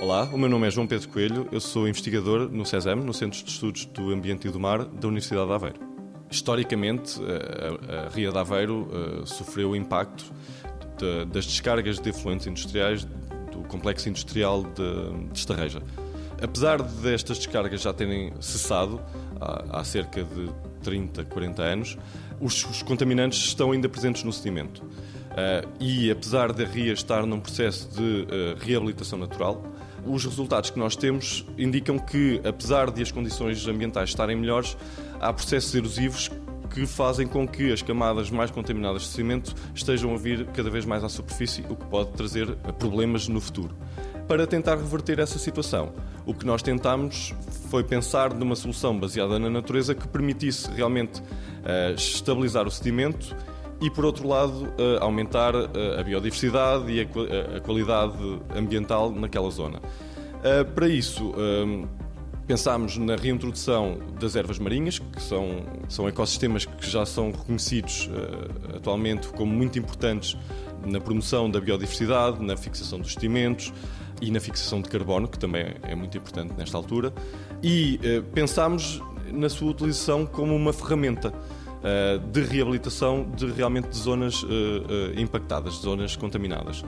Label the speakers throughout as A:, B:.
A: Olá, o meu nome é João Pedro Coelho, eu sou investigador no CESAM, no Centro de Estudos do Ambiente e do Mar da Universidade de Aveiro. Historicamente, a, a Ria de Aveiro uh, sofreu o impacto de, das descargas de efluentes industriais do complexo industrial de, de Estarreja. Apesar destas descargas já terem cessado há, há cerca de 30, 40 anos, os, os contaminantes estão ainda presentes no sedimento. Uh, e apesar da ria estar num processo de uh, reabilitação natural, os resultados que nós temos indicam que, apesar de as condições ambientais estarem melhores, há processos erosivos que fazem com que as camadas mais contaminadas de cimento estejam a vir cada vez mais à superfície, o que pode trazer problemas no futuro. Para tentar reverter essa situação, o que nós tentámos foi pensar numa solução baseada na natureza que permitisse realmente uh, estabilizar o sedimento e, por outro lado, uh, aumentar uh, a biodiversidade e a, a, qualidade ambiental naquela zona. para isso, pensámos na reintrodução das ervas marinhas, que são, são ecossistemas que já são reconhecidos atualmente como muito importantes na promoção da biodiversidade, na fixação dos sedimentos e na fixação de carbono, que também é muito importante nesta altura. E pensámos na sua utilização como uma ferramenta de reabilitação de realmente de zonas impactadas, de zonas contaminadas.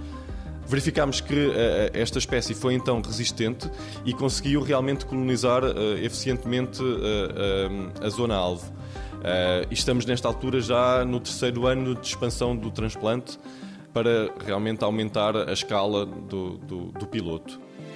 A: Verificámos que esta espécie foi então resistente e conseguiu realmente colonizar eficientemente a zona-alvo. estamos nesta altura já no terceiro ano de expansão do transplante para realmente aumentar a escala do, do, do piloto.